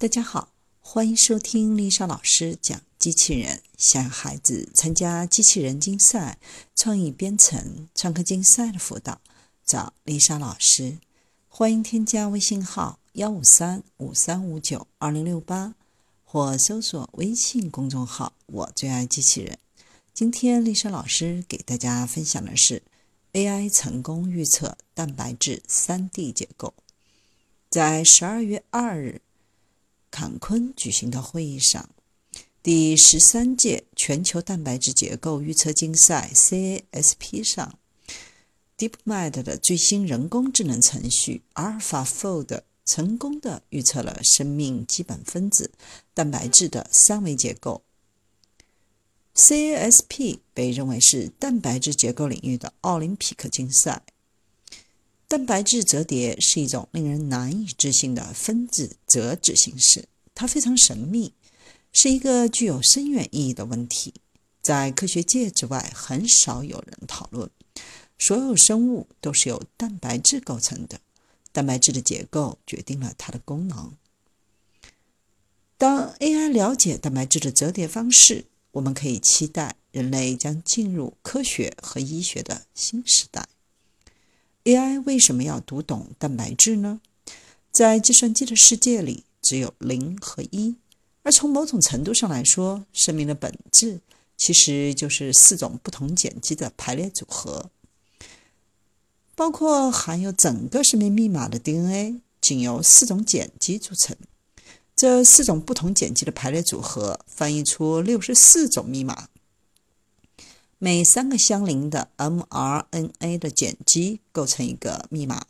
大家好，欢迎收听丽莎老师讲机器人。想孩子参加机器人竞赛、创意编程、创客竞赛的辅导，找丽莎老师。欢迎添加微信号幺五三五三五九二零六八，或搜索微信公众号“我最爱机器人”。今天丽莎老师给大家分享的是 AI 成功预测蛋白质 3D 结构。在十二月二日，坎昆举行的会议上，第十三届全球蛋白质结构预测竞赛 （CASP） 上，DeepMind 的最新人工智能程序 AlphaFold 成功的预测了生命基本分子蛋白质的三维结构。CASP 被认为是蛋白质结构领域的奥林匹克竞赛。蛋白质折叠是一种令人难以置信的分子折纸形式，它非常神秘，是一个具有深远意义的问题，在科学界之外很少有人讨论。所有生物都是由蛋白质构成的，蛋白质的结构决定了它的功能。当 AI 了解蛋白质的折叠方式，我们可以期待人类将进入科学和医学的新时代。AI 为什么要读懂蛋白质呢？在计算机的世界里，只有零和一。而从某种程度上来说，生命的本质其实就是四种不同碱基的排列组合，包括含有整个生命密码的 DNA，仅由四种碱基组成。这四种不同碱基的排列组合，翻译出六十四种密码。每三个相邻的 mRNA 的碱基构成一个密码，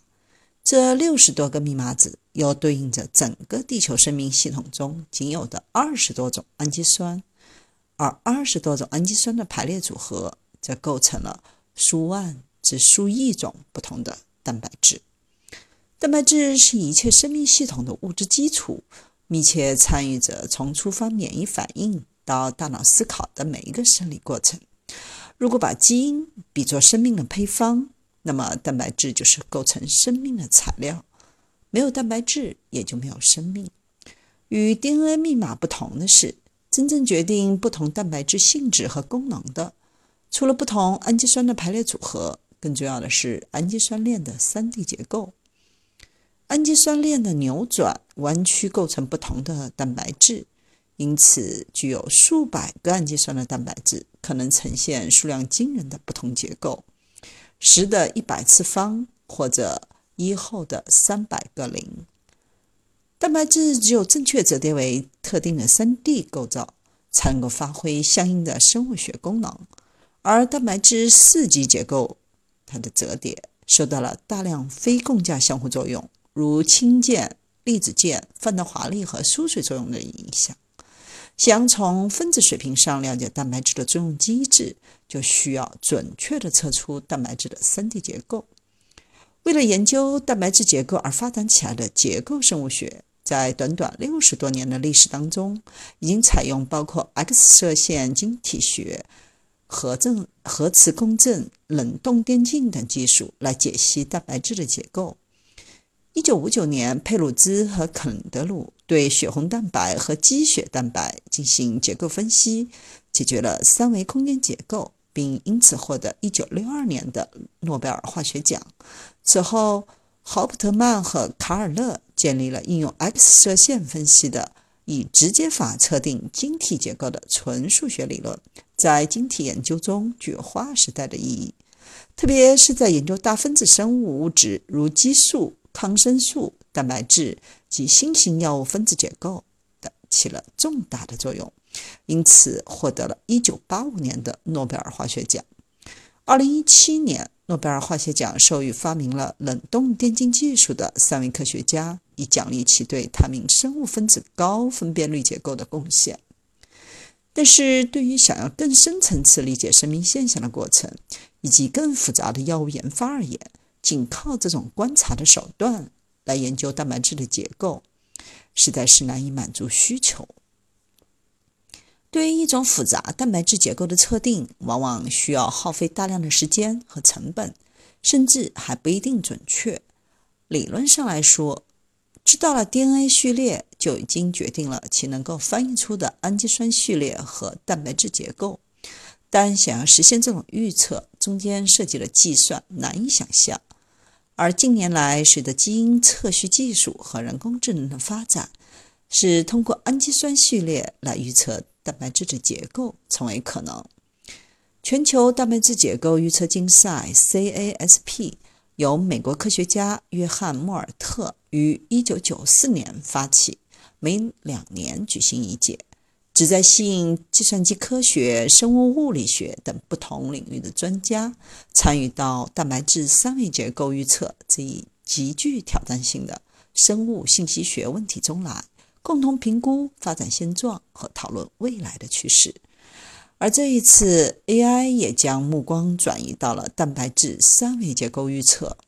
这六十多个密码子又对应着整个地球生命系统中仅有的二十多种氨基酸，而二十多种氨基酸的排列组合则构成了数万至数亿种不同的蛋白质。蛋白质是一切生命系统的物质基础，密切参与着从触发免疫反应到大脑思考的每一个生理过程。如果把基因比作生命的配方，那么蛋白质就是构成生命的材料。没有蛋白质，也就没有生命。与 DNA 密码不同的是，真正决定不同蛋白质性质和功能的，除了不同氨基酸的排列组合，更重要的是氨基酸链的 3D 结构。氨基酸链的扭转、弯曲构成不同的蛋白质。因此，具有数百个氨基酸的蛋白质可能呈现数量惊人的不同结构，十的一百次方，或者一后的三百个零。蛋白质只有正确折叠为特定的三 D 构造，才能够发挥相应的生物学功能。而蛋白质四级结构，它的折叠受到了大量非共价相互作用，如氢键、粒子键、范德华力和疏水作用的影响。想从分子水平上了解蛋白质的作用机制，就需要准确地测出蛋白质的 3D 结构。为了研究蛋白质结构而发展起来的结构生物学，在短短六十多年的历史当中，已经采用包括 X 射线晶体学、核正、核磁共振、冷冻电镜等技术来解析蛋白质的结构。一九五九年，佩鲁兹和肯德鲁对血红蛋白和肌血蛋白进行结构分析，解决了三维空间结构，并因此获得一九六二年的诺贝尔化学奖。此后，豪普特曼和卡尔勒建立了应用 X 射线分析的以直接法测定晶体结构的纯数学理论，在晶体研究中具有划时代的意义，特别是在研究大分子生物物质如激素。抗生素、蛋白质及新型药物分子结构的起了重大的作用，因此获得了1985年的诺贝尔化学奖。2017年，诺贝尔化学奖授予发明了冷冻电镜技术的三位科学家，以奖励其对探明生物分子高分辨率结构的贡献。但是，对于想要更深层次理解生命现象的过程以及更复杂的药物研发而言，仅靠这种观察的手段来研究蛋白质的结构，实在是难以满足需求。对于一种复杂蛋白质结构的测定，往往需要耗费大量的时间和成本，甚至还不一定准确。理论上来说，知道了 DNA 序列，就已经决定了其能够翻译出的氨基酸序列和蛋白质结构。但想要实现这种预测，中间涉及了计算，难以想象。而近年来，随着基因测序技术和人工智能的发展，是通过氨基酸序列来预测蛋白质的结构成为可能。全球蛋白质结构预测竞赛 （CASP） 由美国科学家约翰·莫尔特于1994年发起，每两年举行一届。旨在吸引计算机科学、生物物理学等不同领域的专家参与到蛋白质三维结构预测这一极具挑战性的生物信息学问题中来，共同评估发展现状和讨论未来的趋势。而这一次，AI 也将目光转移到了蛋白质三维结构预测。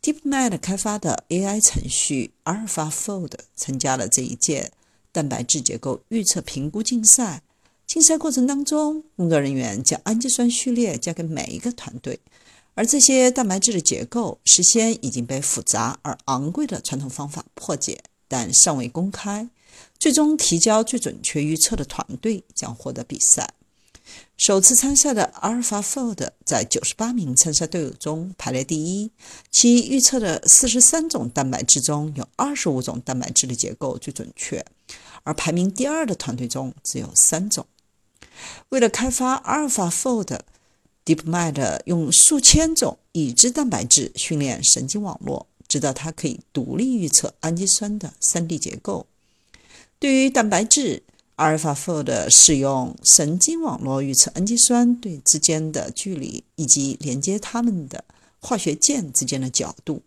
DeepMind 开发的 AI 程序 AlphaFold 参加了这一届。蛋白质结构预测评估竞赛，竞赛过程当中，工作人员将氨基酸序列交给每一个团队，而这些蛋白质的结构事先已经被复杂而昂贵的传统方法破解，但尚未公开。最终提交最准确预测的团队将获得比赛。首次参赛的 AlphaFold 在98名参赛队伍中排列第一，其预测的43种蛋白质中有25种蛋白质的结构最准确。而排名第二的团队中只有三种。为了开发 AlphaFold，DeepMind 用数千种已知蛋白质训练神经网络，直到它可以独立预测氨基酸的 3D 结构。对于蛋白质，AlphaFold 使用神经网络预测氨基酸对之间的距离以及连接它们的化学键之间的角度。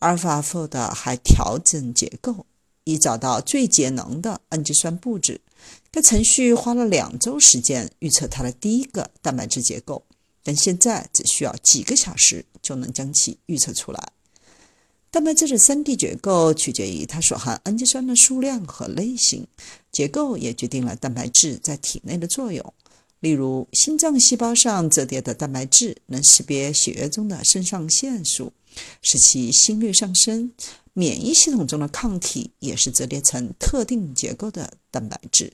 AlphaFold 还调整结构。以找到最节能的氨基酸布置。该程序花了两周时间预测它的第一个蛋白质结构，但现在只需要几个小时就能将其预测出来。蛋白质的 3D 结构取决于它所含氨基酸的数量和类型，结构也决定了蛋白质在体内的作用。例如，心脏细胞上折叠的蛋白质能识别血液中的肾上腺素，使其心率上升。免疫系统中的抗体也是折叠成特定结构的蛋白质。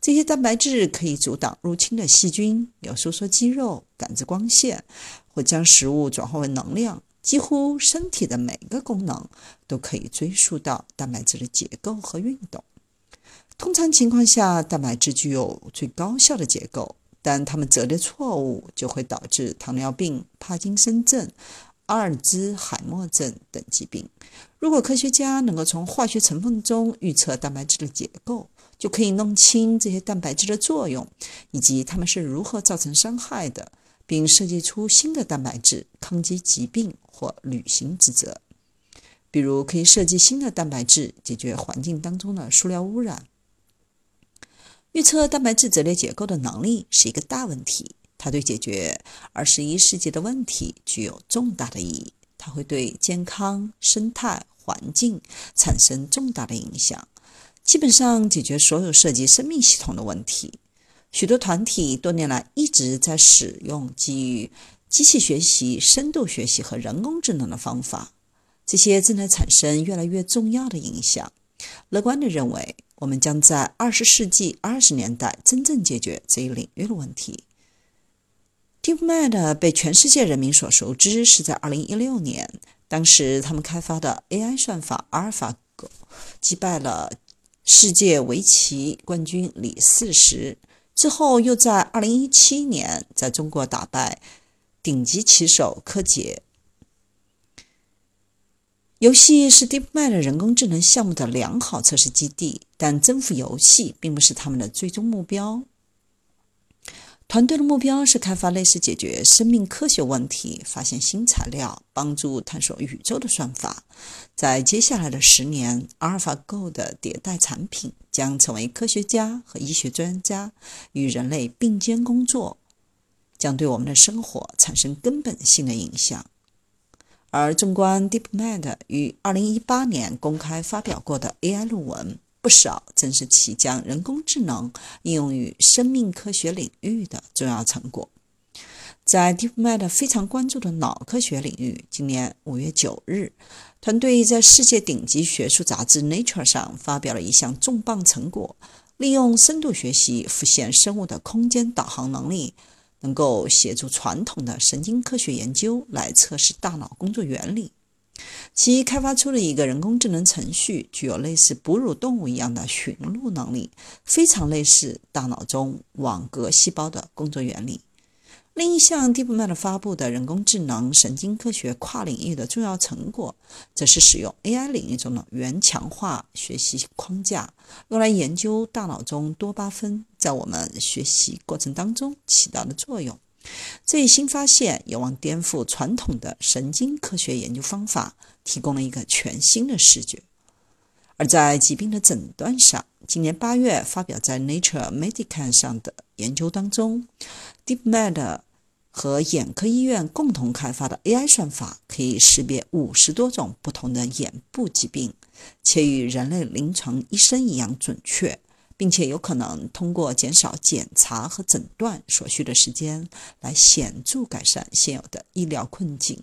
这些蛋白质可以阻挡入侵的细菌，有收缩肌肉、感知光线，或将食物转化为能量。几乎身体的每个功能都可以追溯到蛋白质的结构和运动。通常情况下，蛋白质具有最高效的结构，但它们折叠错误就会导致糖尿病、帕金森症。阿尔兹海默症等疾病。如果科学家能够从化学成分中预测蛋白质的结构，就可以弄清这些蛋白质的作用，以及它们是如何造成伤害的，并设计出新的蛋白质抗击疾病或履行职责。比如，可以设计新的蛋白质解决环境当中的塑料污染。预测蛋白质折叠结构的能力是一个大问题。它对解决二十一世纪的问题具有重大的意义。它会对健康、生态环境产生重大的影响，基本上解决所有涉及生命系统的问题。许多团体多年来一直在使用基于机器学习、深度学习和人工智能的方法，这些正在产生越来越重要的影响。乐观地认为，我们将在二十世纪二十年代真正解决这一领域的问题。DeepMind 被全世界人民所熟知是在2016年，当时他们开发的 AI 算法 AlphaGo 击败了世界围棋冠军李世石，之后又在2017年在中国打败顶级棋手柯洁。游戏是 DeepMind 人工智能项目的良好测试基地，但征服游戏并不是他们的最终目标。团队的目标是开发类似解决生命科学问题、发现新材料、帮助探索宇宙的算法。在接下来的十年，AlphaGo 的迭代产品将成为科学家和医学专家与人类并肩工作，将对我们的生活产生根本性的影响。而纵观 DeepMind 于2018年公开发表过的 AI 论文。不少正是其将人工智能应用于生命科学领域的重要成果。在 DeepMind 非常关注的脑科学领域，今年五月九日，团队在世界顶级学术杂志《Nature》上发表了一项重磅成果：利用深度学习复现生物的空间导航能力，能够协助传统的神经科学研究来测试大脑工作原理。其开发出了一个人工智能程序，具有类似哺乳动物一样的寻路能力，非常类似大脑中网格细胞的工作原理。另一项 DeepMind 发布的人工智能神经科学跨领域的重要成果，则是使用 AI 领域中的原强化学习框架，用来研究大脑中多巴酚在我们学习过程当中起到的作用。这一新发现有望颠覆传统的神经科学研究方法，提供了一个全新的视觉。而在疾病的诊断上，今年八月发表在《Nature Medicine》上的研究当中，DeepMind。和眼科医院共同开发的 AI 算法可以识别五十多种不同的眼部疾病，且与人类临床医生一样准确，并且有可能通过减少检查和诊断所需的时间，来显著改善现有的医疗困境。